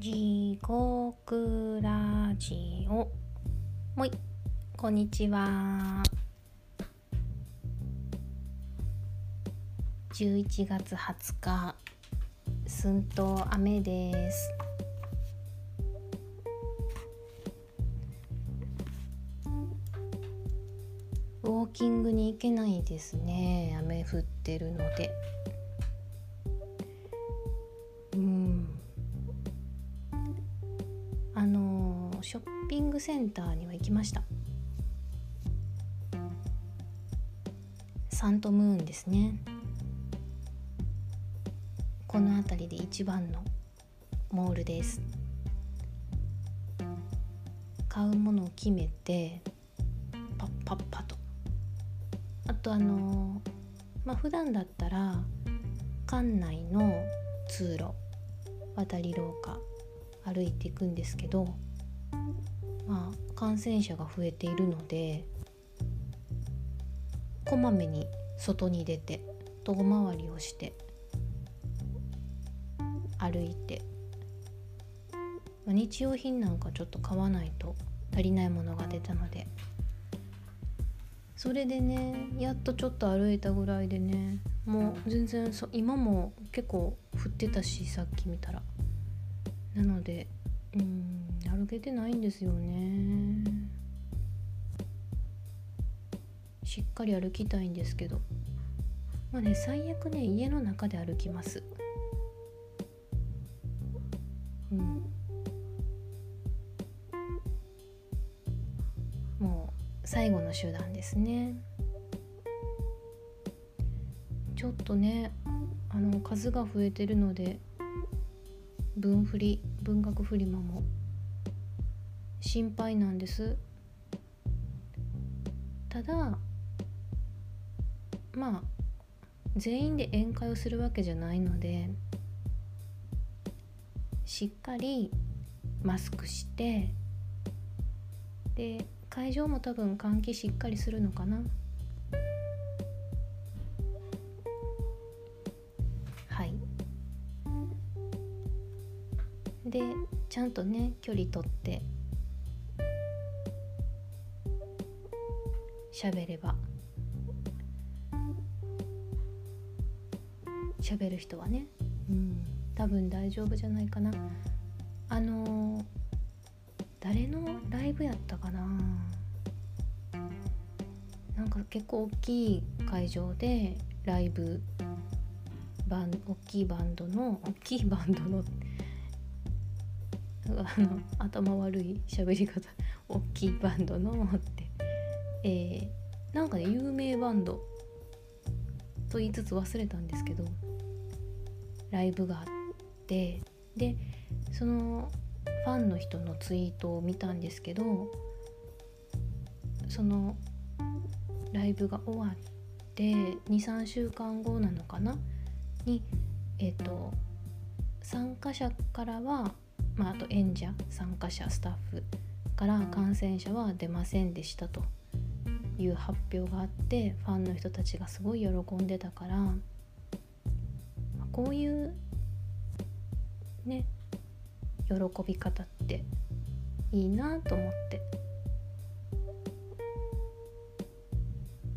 地獄ラジオ。もい。こんにちは。11月20日。寸と雨です。ウォーキングに行けないですね。雨降ってるので。グセンターには行きました。サントムーンですね。この辺りで一番のモールです。買うものを決めてパッパッパと。あとあのまあ普段だったら館内の通路渡り廊下歩いていくんですけどまあ感染者が増えているのでこまめに外に出て遠回りをして歩いて、まあ、日用品なんかちょっと買わないと足りないものが出たのでそれでねやっとちょっと歩いたぐらいでねもう全然そ今も結構降ってたしさっき見たら。なのでうん歩けてないんですよね。しっかり歩きたいんですけど。まあね最悪ね家の中で歩きます。うん。もう最後の手段ですね。ちょっとねあの数が増えてるので文振り文学フリマも心配なんです。ただまあ全員で宴会をするわけじゃないのでしっかりマスクしてで会場も多分換気しっかりするのかな。はい。でちゃんとね距離取って喋れば。喋る人はね。うん。多分大丈夫じゃないかな。あのー誰のライブやったかな。なんか結構大きい会場でライブバン大きいバンドの大きいバンドの あの頭悪い喋り方。大きいバンドのえー、なんかね有名バンドと言いつつ忘れたんですけどライブがあってでそのファンの人のツイートを見たんですけどそのライブが終わって23週間後なのかな？にえっ、と参加者からは、まあ、あと演者参加者スタッフから感染者は出ませんでしたと。いう発表があってファンの人たちがすごい喜んでたからこういうね喜び方っていいなと思って。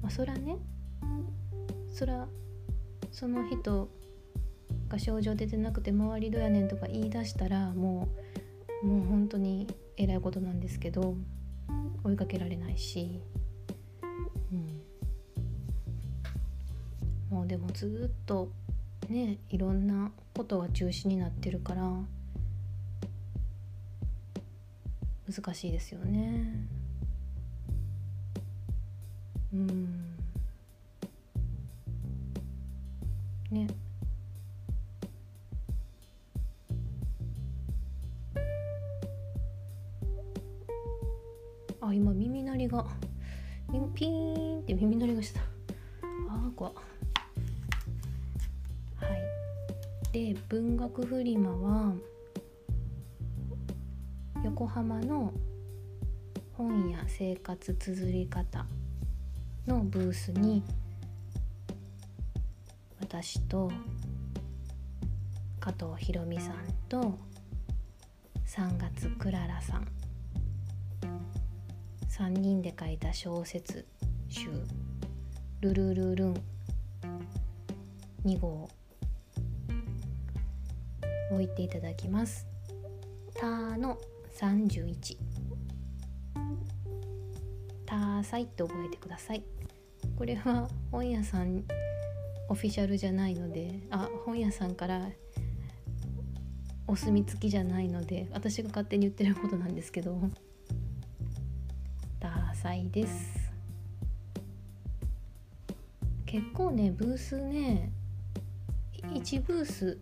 まあそらねそらその人が症状出てなくて周りどやねんとか言い出したらもうもう本当にえらいことなんですけど追いかけられないし、ずっとねいろんなことが中止になってるから難しいですよね。うん。ね。あ今耳鳴りがピーンって耳鳴りがした。ああ怖はで文学フリマは横浜の本や生活綴り方のブースに私と加藤ひろみさんと3月クララさん3人で書いた小説集「ルルルルン」2号置いていただきます「た」の31「たさい」って覚えてください。これは本屋さんオフィシャルじゃないのであ本屋さんからお墨付きじゃないので私が勝手に言ってることなんですけど。ダサいです。結構ねブースね1ブース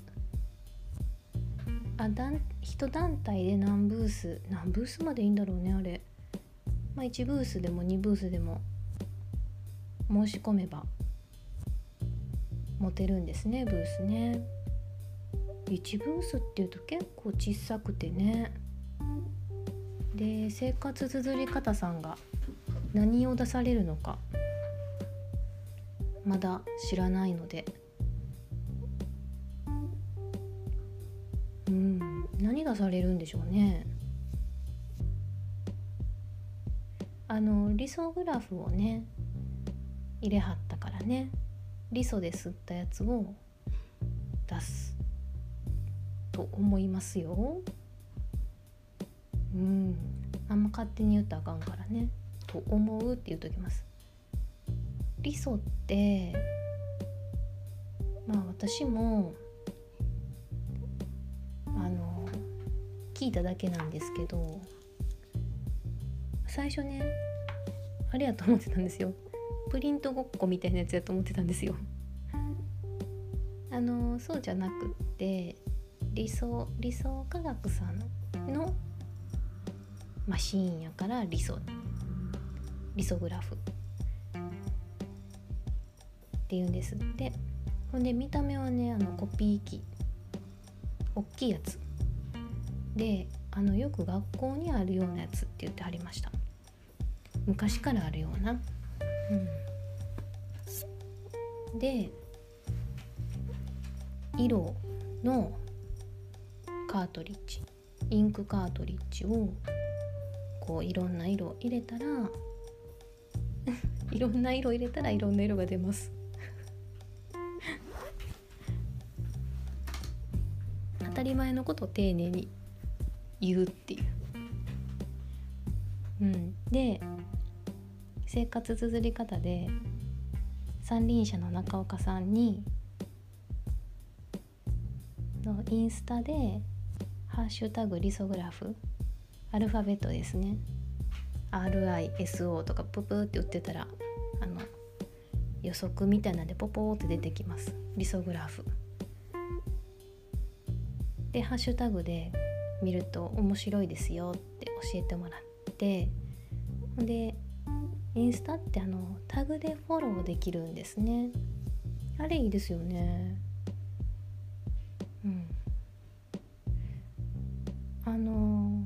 あ団1団体で何ブース何ブースまでいいんだろうねあれ。まあ1ブースでも2ブースでも申し込めば持てるんですねブースね。1ブースっていうと結構小さくてね。で生活綴り方さんが何を出されるのかまだ知らないので何出されるんでしょうね。あの理想グラフをね入れはったからね。リソで吸ったやつを出すと思いますよ。うん。あんま勝手に言ったらあかんからね。と思うって言うときます。リソってまあ私も聞いただけなんですけど最初ねあれやと思ってたんですよ。プリントごっこみたいなやつやと思ってたんですよ。あのそうじゃなくって理想理想科学さんのマシーンやから理想リソグラフ。っていうんです。ってほんで見た目はねあのコピー機。大きいやつ。であのよく学校にあるようなやつって言ってはりました。昔からあるような。うん、で色のカートリッジインクカートリッジをこういろんな色入れたら いろんな色入れたらいろんな色が出ます。当たり前のことを丁寧に言うっていう。うん、で生活綴り方で三輪車の中岡さんにのインスタで「ハッシュタグリソグラフ」アルファベットですね。RISO とかププって打ってたらあの予測みたいなんでポポーって出てきます。リソグラフ。でハッシュタグで見ると面白いですよって教えてもらってでインスタってあのタグでフォローできるんですね。あれいいですよね。うん。あの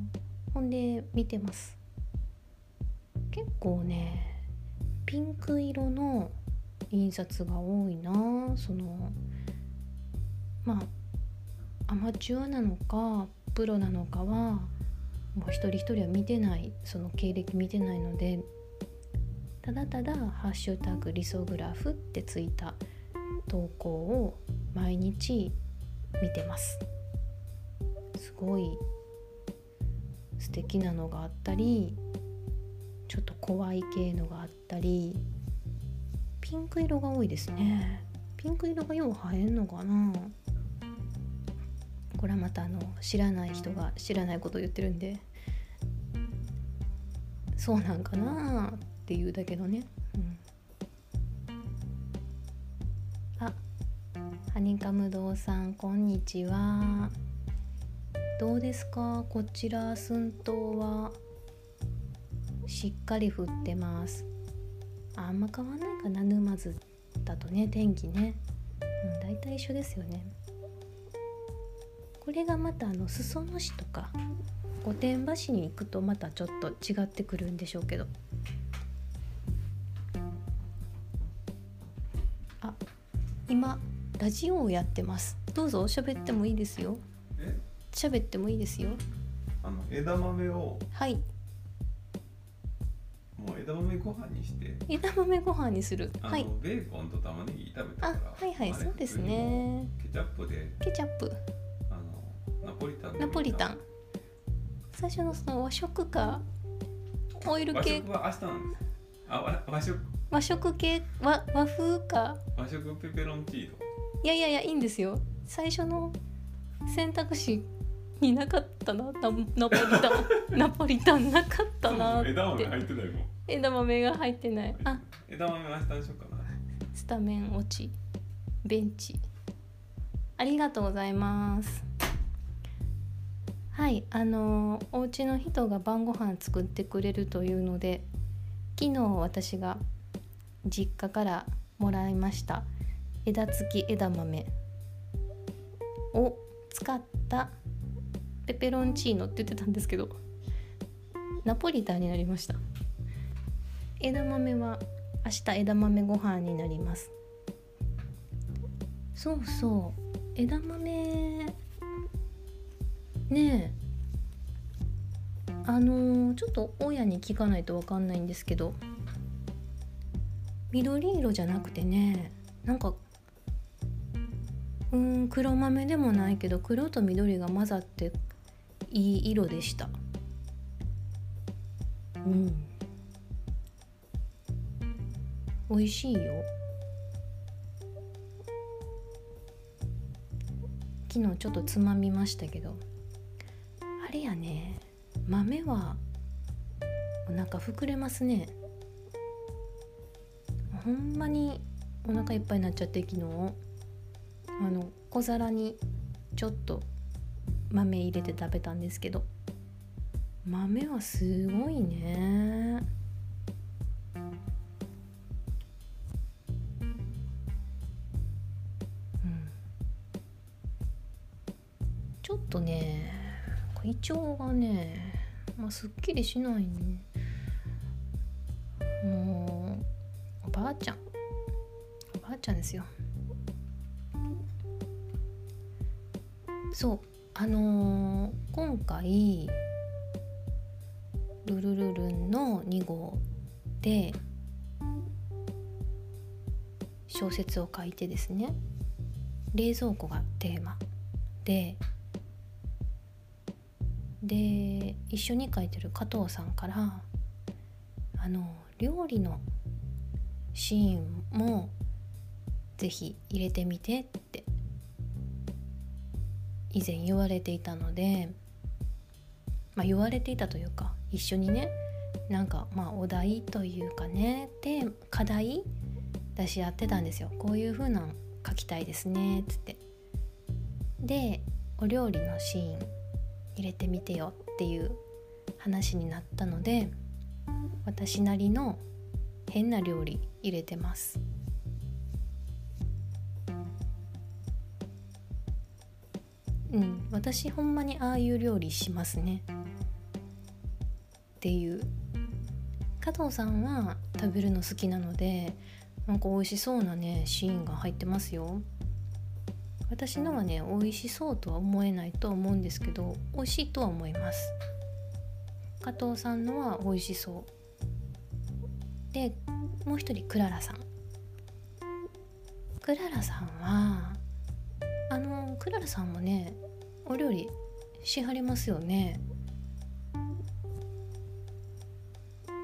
ほんで見てます。結構ねピンク色の印刷が多いな。そのまあアマチュアなのかプロなのかはもう一人一人は見てないその経歴見てないのでただただ「ハッシュタグリソグラフ」ってついた投稿を毎日見てます。すごい素敵なのがあったりちょっと怖い系のがあったりピンク色が多いですね。ピンク色がよう映えんのかな。これはまたあの知らない人が知らないことを言ってるんでそうなんかなっていうだけのね、うん、あハニカム堂さんこんにちは。どうですか？こちら寸島はしっかり降ってます。あんま変わんないかな沼津だとね天気ね、うん、大体一緒ですよね。これがまたあの裾野市とか御殿場市に行くとまたちょっと違ってくるんでしょうけど。今ラジオをやってます。どうぞ喋ってもいいですよ。喋ってもいいですよ。あの枝豆を。はい。もう枝豆ご飯にして。枝豆ご飯にする。あの、はい。ベーコンと玉ねぎ炒めたあから。はいはいそうですね。ケチャップで。ケチャップナポリタン。最初のその和食かオイル系。和食は明日なんです。あわ和食？和食系和和風か。和食ペペロンチーノ。いやいやいやいいんですよ。最初の選択肢になかったなナナポリタン。ナポリタンなかったなって。枝豆入ってないもん。枝豆が入ってない。あ枝豆は明日にしようかな。スタメン落ち。ベンチ。ありがとうございますはいあのお家の人が晩ご飯作ってくれるというので昨日私が実家からもらいました枝付き枝豆を使ったペペロンチーノって言ってたんですけどナポリタンになりました。枝豆は明日枝豆ご飯になります。そうそう枝豆ねえ。あのーちょっと親に聞かないと分かんないんですけど緑色じゃなくてねなんかうん黒豆でもないけど黒と緑が混ざっていい色でした。うん。美味しいよ。昨日ちょっとつまみましたけど。れやね。豆はお腹膨れますね。ほんまにお腹いっぱいになっちゃって昨日。あの小皿にちょっと豆入れて食べたんですけど。豆はすごいね。うん。ちょっとね胃腸がね、まあ、すっきりしないね。もうおばあちゃん。おばあちゃんですよ。そうあのー今回ルルルルンの2号で小説を書いてですね。冷蔵庫がテーマでで一緒に書いてる加藤さんからあの料理のシーンもぜひ入れてみてって以前言われていたのでまあ言われていたというか一緒にねなんかまあお題というかねテーマ課題出し合ってたんですよ。こういう風なん書きたいですねっつって。でお料理のシーン入れてみてよっていう話になったので私なりの変な料理入れてます。うん私ほんまにああいう料理しますね。っていう。加藤さんは食べるの好きなのでなんか美味しそうなねシーンが入ってますよ。私のはね美味しそうとは思えないと思うんですけど美味しいとは思います。加藤さんのは美味しそう。でもう一人クララさん。クララさんはあのクララさんもねお料理しはりますよね。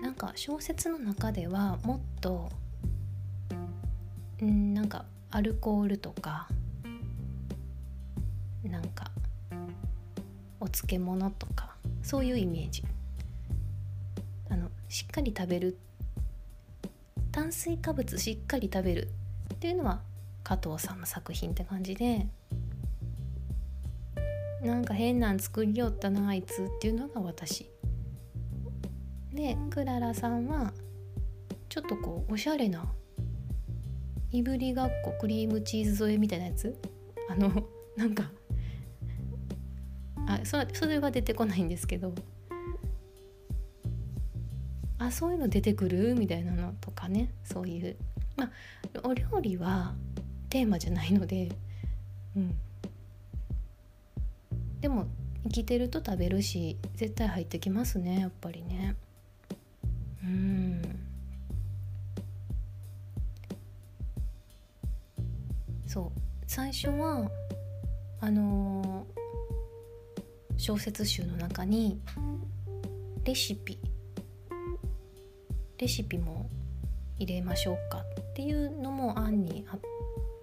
なんか小説の中ではもっとうんなんかアルコールとかなんかお漬物とかそういうイメージ。あのしっかり食べる。炭水化物しっかり食べる。っていうのは加藤さんの作品って感じで。なんか変なん作りよったなあいつっていうのが私。でクララさんはちょっとこうおしゃれないぶりがっこクリームチーズ添えみたいなやつ？あのなんかそそれは出てこないんですけど。あそういうの出てくる？みたいなのとかね。そういう。まあお料理はテーマじゃないので。うん。でも生きてると食べるし絶対入ってきますねやっぱりね。うん。そう。最初はあのー小説集の中にレシピレシピも入れましょうかっていうのも案にあっ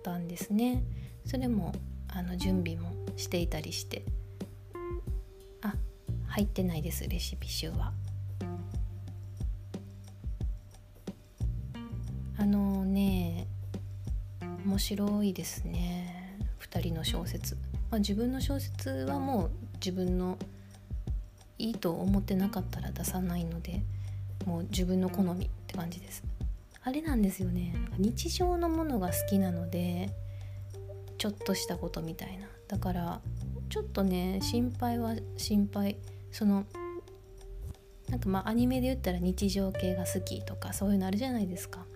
たんですね。それもあの準備もしていたりして。あ入ってないですレシピ集は。あのね面白いですね。2人の小説、まあ、自分の小説はもう自分のいいと思ってなかったら出さないのでもう自分の好みって感じです。あれなんですよね。日常のものが好きなのでちょっとしたことみたいな。だからちょっとね心配は心配。そのなんかまあアニメで言ったら日常系が好きとかそういうのあるじゃないですか。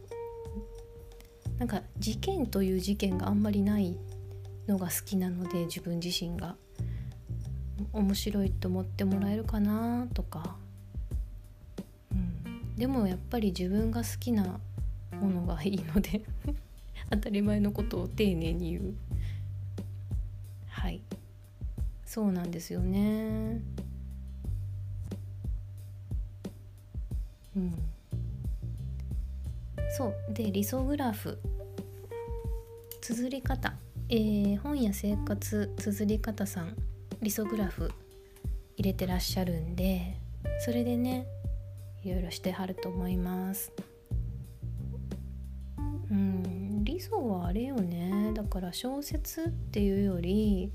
なんか事件という事件があんまりないのが好きなので自分自身が。面白いと思ってもらえるかなとか、うん、でもやっぱり自分が好きなものがいいので 当たり前のことを丁寧に言う。はい。そうなんですよね。うん。そう。で理想グラフ。綴り方。えー、本や生活綴り方さん。リソグラフ入れてらっしゃるんでそれでねいろいろしてはると思います。うんリソはあれよね。だから小説っていうより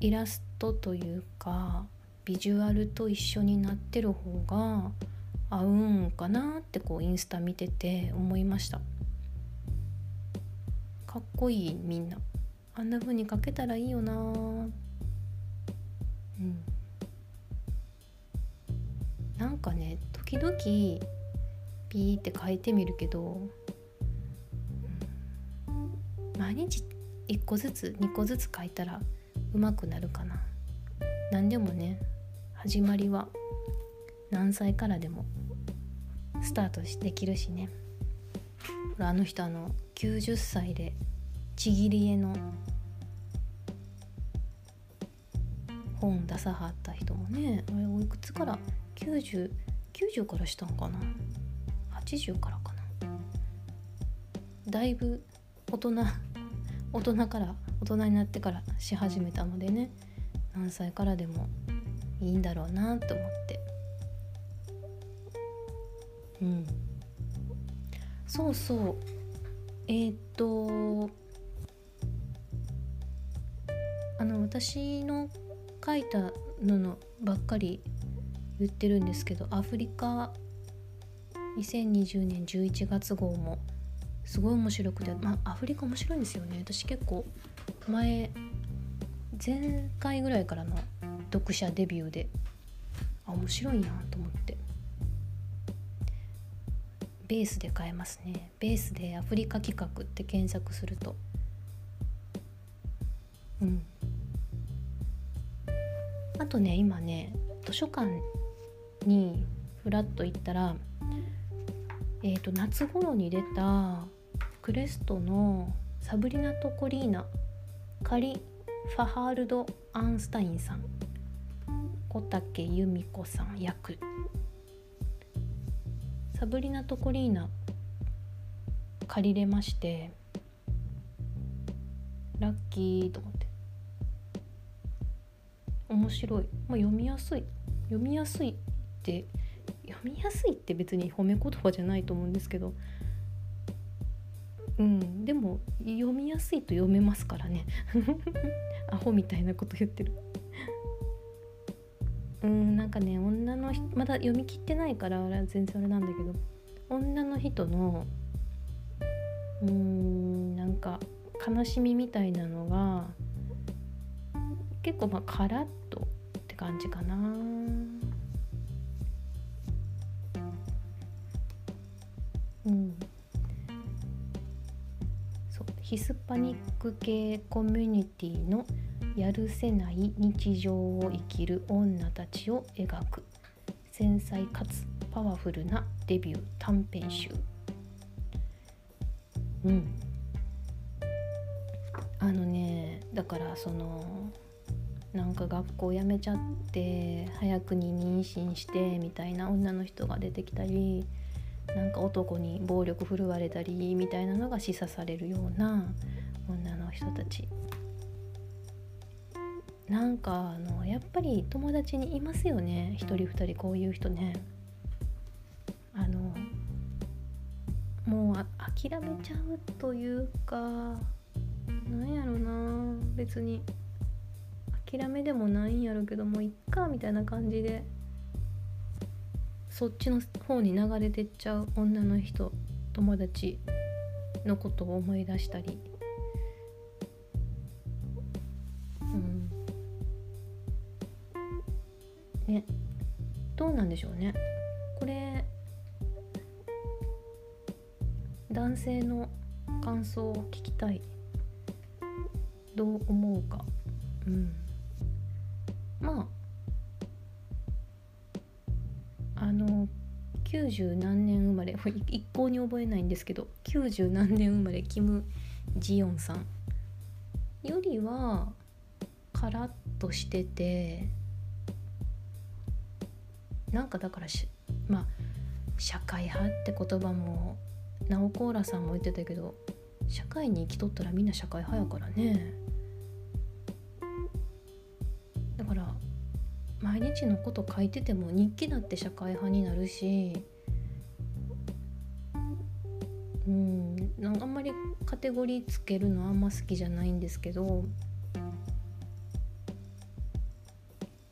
イラストというかビジュアルと一緒になってる方が合うんかなってこうインスタ見てて思いました。かっこいいみんな。あんな風に描けたらいいよなうん。なんかね時々ピーって書いてみるけど、うん、毎日1個ずつ2個ずつ書いたらうまくなるかな。何でもね始まりは何歳からでもスタートできるしね。あの人あの90歳でちぎり絵の本出さはった人もねあれおいくつから？9090 90からしたんかな？80からかな？だいぶ大人 大人から大人になってからし始めたのでね何歳からでもいいんだろうなと思って。うん。そうそう。えー、っとあの私の書いたののばっかり言ってるんですけどアフリカ2020年11月号もすごい面白くて、まあ、アフリカ面白いんですよね。私結構前前回ぐらいからの読者デビューであ面白いなと思って。ベースで買えますね。ベースでアフリカ企画って検索すると。うん。あとね今ね図書館にふらっと行ったらえーと、夏頃に出たクレストのサブリナとコリーナカリ・ファハールド・アンスタインさん小竹由美子さん役。サブリナとコリーナ借りれましてラッキーと思って。面白い、まあ、読みやすい。読みやすいって読みやすいって別に褒め言葉じゃないと思うんですけど。うん。でも読みやすいと読めますからね。アホみたいなこと言ってる。うんなんかね女の人まだ読み切ってないから全然あれなんだけど。女の人のうーんなんか悲しみみたいなのが結構まあカラッとって感じかな。うん。そう。ヒスパニック系コミュニティのやるせない日常を生きる女たちを描く。繊細かつパワフルなデビュー短編集。うん。あのねだからそのなんか学校辞めちゃって早くに妊娠してみたいな女の人が出てきたりなんか男に暴力振るわれたりみたいなのが示唆されるような女の人たち。なんかあのやっぱり友達にいますよね一人二人こういう人ね。あのもうあ諦めちゃうというかなんやろな別に。諦めでもないんやろうけどもういっかみたいな感じでそっちの方に流れてっちゃう女の人友達のことを思い出したり。うん。ね。どうなんでしょうね。これ男性の感想を聞きたい。どう思うか。うん。90何年生まれ。一向に覚えないんですけど。90何年生まれキム・ジヨンさん。よりはカラッとしてて。なんかだからしまあ社会派って言葉もナオコーラさんも言ってたけど社会に生きとったらみんな社会派やからね。だから毎日のこと書いてても日記だって社会派になるしうん。なんあんまりカテゴリーつけるのあんま好きじゃないんですけど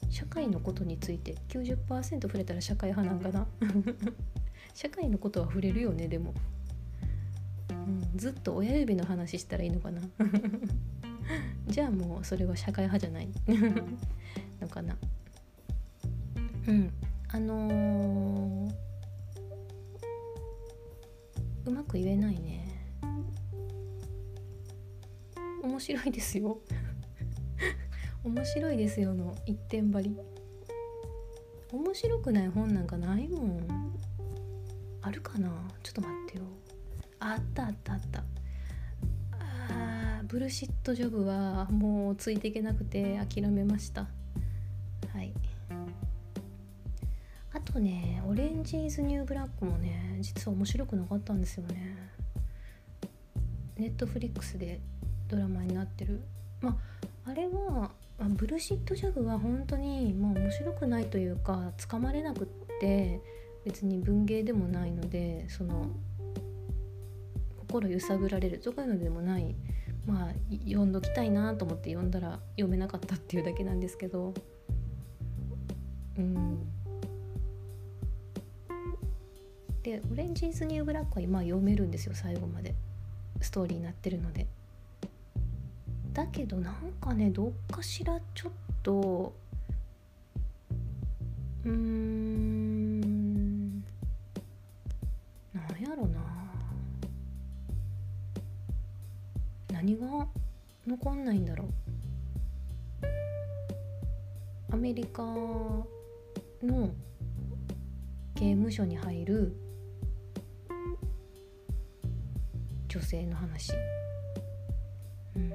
社会のことについて90%触れたら社会派なんかな？社会のことは触れるよねでも、うん、ずっと親指の話したらいいのかな？じゃあもうそれは社会派じゃない。のかな？うん。あのー、うまく言えないね。面白いですよ。面白いですよの一点張り。面白くない本なんかないもん。あるかな？ちょっと待ってよ。あったあったあった。あブルシットジョブはもうついていけなくて諦めました。とねオレンジイズニューブラックもね実は面白くなかったんですよね。ネットフリックスでドラマになってる。まああれはまブルシットジョブは本当にまあ面白くないというかつかまれなくって別に文芸でもないのでその心揺さぶられるとかいうのでもない。まあ読んどきたいなと思って読んだら読めなかったっていうだけなんですけど。うん。で「オレンジーズ・ニュー・ブラック」は今読めるんですよ最後まで。ストーリーになってるので。だけどなんかねどっかしらちょっとうーんなんやろな。何が残んないんだろう。アメリカの刑務所に入る女性の話、うん、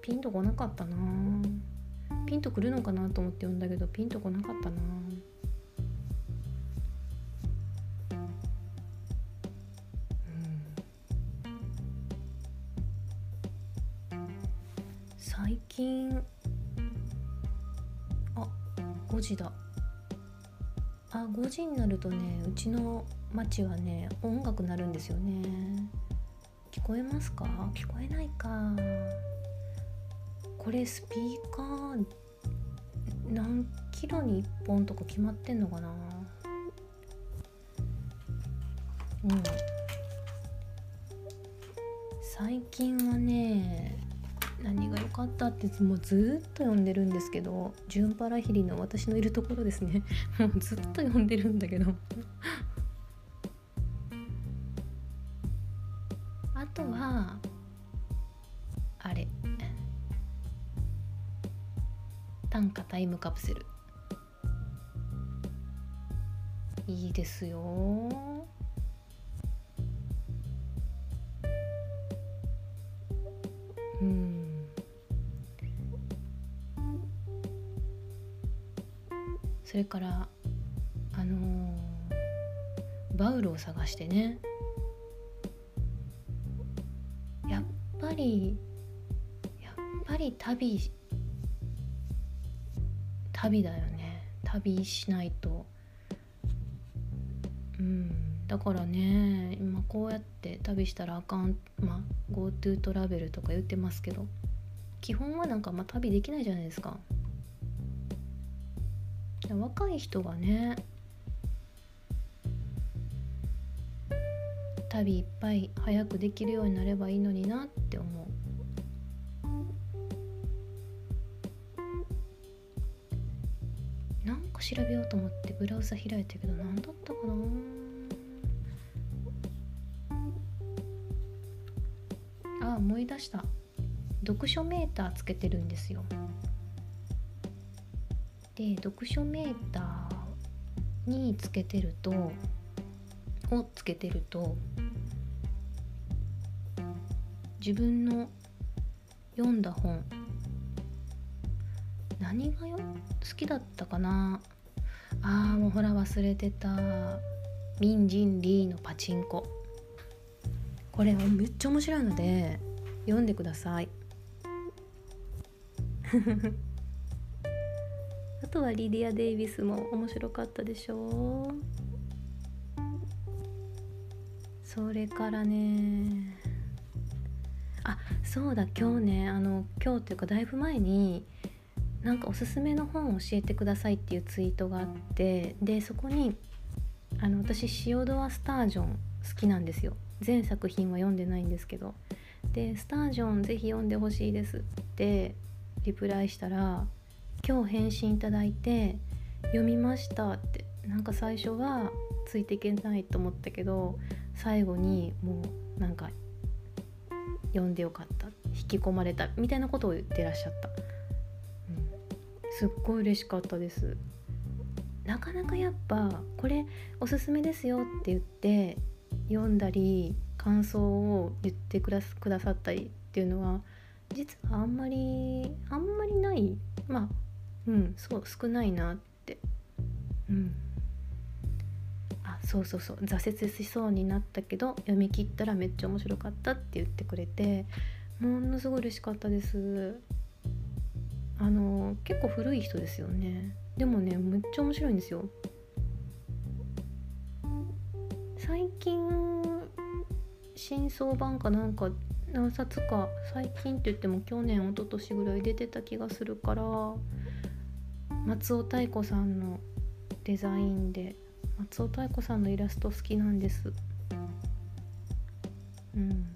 ピンとこなかったな。ピンとくるのかなと思って読んだけどピンとこなかったな。最近あ5時だ。あ5時になるとねうちの町はね音楽鳴るんですよね。聞こえますか？聞こえないか。これスピーカー何キロに1本とか決まってんのかな？うん。最近はね何が良かったってもうずっと読んでるんですけどジュンパラヒリの私のいるところですね。もうずっと読んでるんだけど。カプセル。いいですよ。うん。それからあのーバウルを探してね。やっぱりやっぱり旅旅だよね。旅しないと。うん。だからね今こうやって旅したらあかん。まあ GoTo トラベルとか言ってますけど。基本はなんかまあ旅できないじゃないですか。若い人がね。旅いっぱい早くできるようになればいいのになっ調べようと思ってブラウザ開いたけど何だったかな？あ思い出した。読書メーターつけてるんですよ。で読書メーターにつけてるとをつけてると自分の読んだ本何がよ好きだったかな？あーもうほら忘れてた。ミンジンリーのパチンコ。これめっちゃ面白いので読んでください。あとはリディア・デイビスも面白かったでしょう。それからね。あそうだ今日ねあの今日っていうかだいぶ前になんかおすすめの本を教えてくださいっていうツイートがあってでそこにあの私シオドア・スタージョン好きなんですよ。全作品は読んでないんですけど。で「スタージョンぜひ読んでほしいです」ってリプライしたら今日返信いただいて「読みました」ってなんか最初はついていけないと思ったけど最後にもうなんか読んでよかった。引き込まれた。みたいなことを言ってらっしゃった、すっごい嬉しかったです。なかなかやっぱこれおすすめですよって言って読んだり感想を言ってくだくださったりっていうのは実はあんまりあんまりない。まあうんそう少ないなって。うん。あそうそうそう。挫折しそうになったけど読み切ったらめっちゃ面白かったって言ってくれてものすごい嬉しかったです。あの結構古い人ですよね。でもねめっちゃ面白いんですよ。最近新装版かなんか何冊か最近って言っても去年一昨年ぐらい出てた気がするから松尾太子さんのデザインで松尾太子さんのイラスト好きなんです。うん。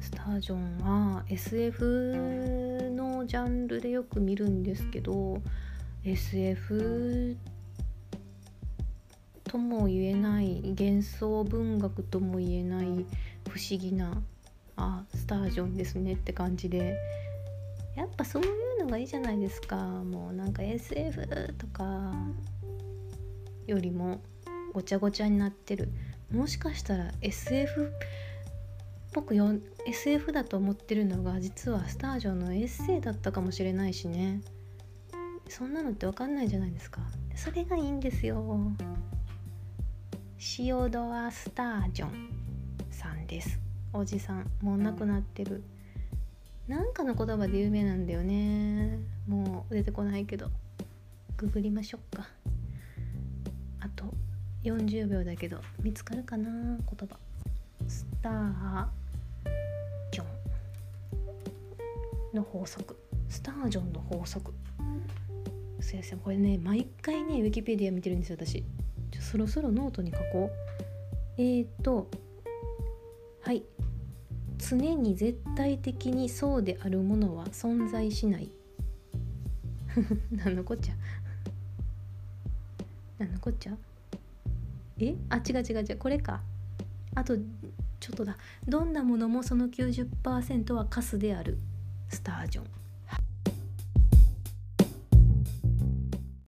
スタージョンは SF のジャンルでよく見るんですけど SF とも言えない幻想文学とも言えない不思議なあスタージョンですねって感じで。やっぱそういうのがいいじゃないですか。もうなんか SF とかよりもごちゃごちゃになってる。もしかしたら SF ぽくよ SF だと思ってるのが実はスタージョンのエッセイだったかもしれないしね。そんなのって分かんないじゃないですか。それがいいんですよ。シオドア・スタージョンさんです。おじさん。もう亡くなってる。なんかの言葉で有名なんだよね。もう出てこないけど。ググりましょうか。あと40秒だけど見つかるかな言葉。スターの法則。スタージョンの法則。すいませんこれね毎回ねウィキペディア見てるんですよ私。そろそろノートに書こう。えーとはい。常に絶対的にそうであるものは存在しない。何のこっちゃ？何のこっちゃ？え？あ違う違う違う。これか。あとちょっとだ。どんなものもその90%はカスである。スタージョン。